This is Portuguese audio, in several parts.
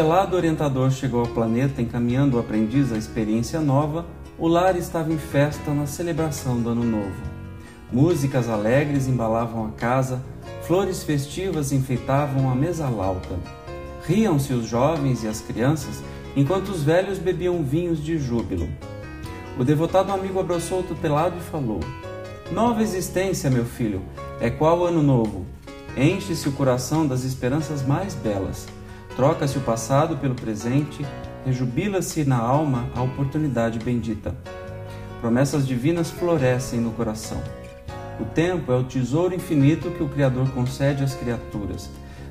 Quando o desvelado orientador chegou ao planeta encaminhando o aprendiz à experiência nova, o lar estava em festa na celebração do Ano Novo. Músicas alegres embalavam a casa, flores festivas enfeitavam a mesa lauta. Riam-se os jovens e as crianças, enquanto os velhos bebiam vinhos de júbilo. O devotado amigo abraçou o tutelado e falou: Nova existência, meu filho, é qual ano novo? Enche-se o coração das esperanças mais belas. Troca-se o passado pelo presente, rejubila-se na alma a oportunidade bendita. Promessas divinas florescem no coração. O tempo é o tesouro infinito que o Criador concede às criaturas.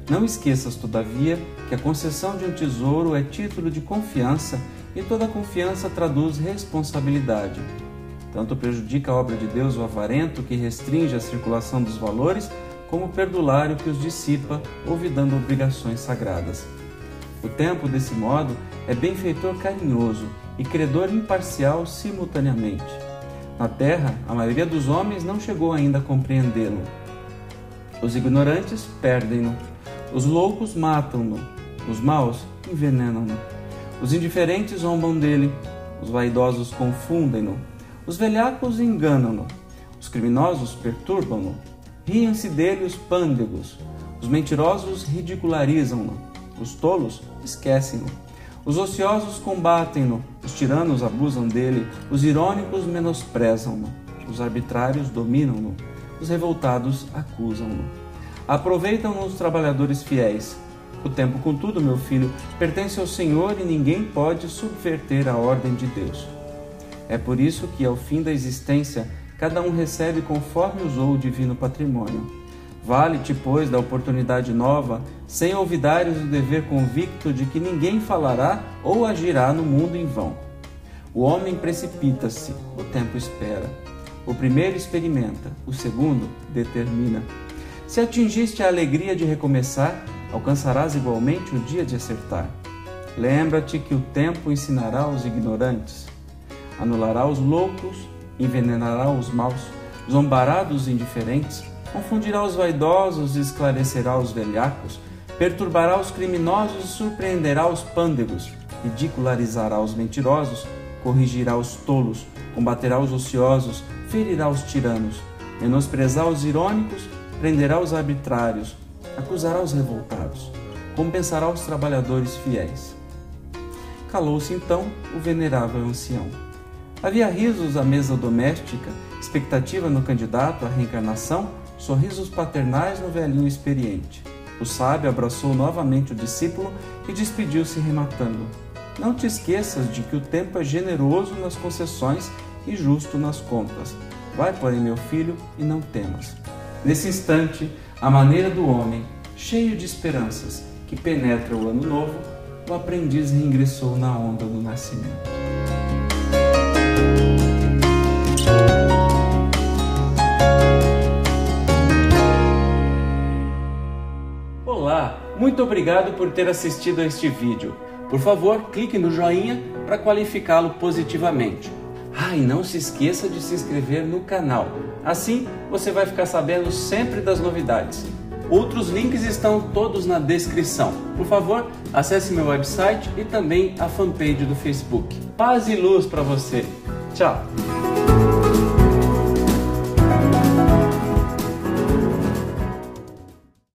Não esqueças, todavia, que a concessão de um tesouro é título de confiança e toda confiança traduz responsabilidade. Tanto prejudica a obra de Deus o avarento que restringe a circulação dos valores, como o perdulário que os dissipa, olvidando obrigações sagradas. O tempo, desse modo, é benfeitor carinhoso e credor imparcial simultaneamente. Na terra, a maioria dos homens não chegou ainda a compreendê-lo. Os ignorantes perdem-no, os loucos matam-no, os maus envenenam-no. Os indiferentes zombam dele, os vaidosos confundem-no, os velhacos enganam-no, os criminosos perturbam-no, riem-se dele os pândegos, os mentirosos ridicularizam-no, os tolos esquecem-no, os ociosos combatem-no, os tiranos abusam dele, os irônicos menosprezam-no, os arbitrários dominam-no, os revoltados acusam-no. Aproveitam-no os trabalhadores fiéis, o tempo, contudo, meu filho, pertence ao Senhor e ninguém pode subverter a ordem de Deus. É por isso que, ao fim da existência, cada um recebe conforme usou o divino patrimônio. Vale-te, pois, da oportunidade nova, sem olvidares o dever convicto de que ninguém falará ou agirá no mundo em vão. O homem precipita-se, o tempo espera. O primeiro experimenta, o segundo determina. Se atingiste a alegria de recomeçar, alcançarás igualmente o dia de acertar. Lembra-te que o tempo ensinará os ignorantes, anulará os loucos, envenenará os maus, zombará dos indiferentes, confundirá os vaidosos e esclarecerá os velhacos, perturbará os criminosos e surpreenderá os pândegos, ridicularizará os mentirosos, corrigirá os tolos, combaterá os ociosos, ferirá os tiranos, menosprezará os irônicos, prenderá os arbitrários, acusará os revoltados, compensará os trabalhadores fiéis. Calou-se então o venerável ancião. Havia risos à mesa doméstica, expectativa no candidato à reencarnação, sorrisos paternais no velhinho experiente. O sábio abraçou novamente o discípulo e despediu-se rematando: Não te esqueças de que o tempo é generoso nas concessões e justo nas contas. Vai, porém, meu filho, e não temas. Nesse instante, à maneira do homem, cheio de esperanças, que penetra o ano novo, o aprendiz reingressou na onda do nascimento. Muito obrigado por ter assistido a este vídeo. Por favor, clique no joinha para qualificá-lo positivamente. Ah, e não se esqueça de se inscrever no canal. Assim você vai ficar sabendo sempre das novidades. Outros links estão todos na descrição. Por favor, acesse meu website e também a fanpage do Facebook. Paz e luz para você. Tchau.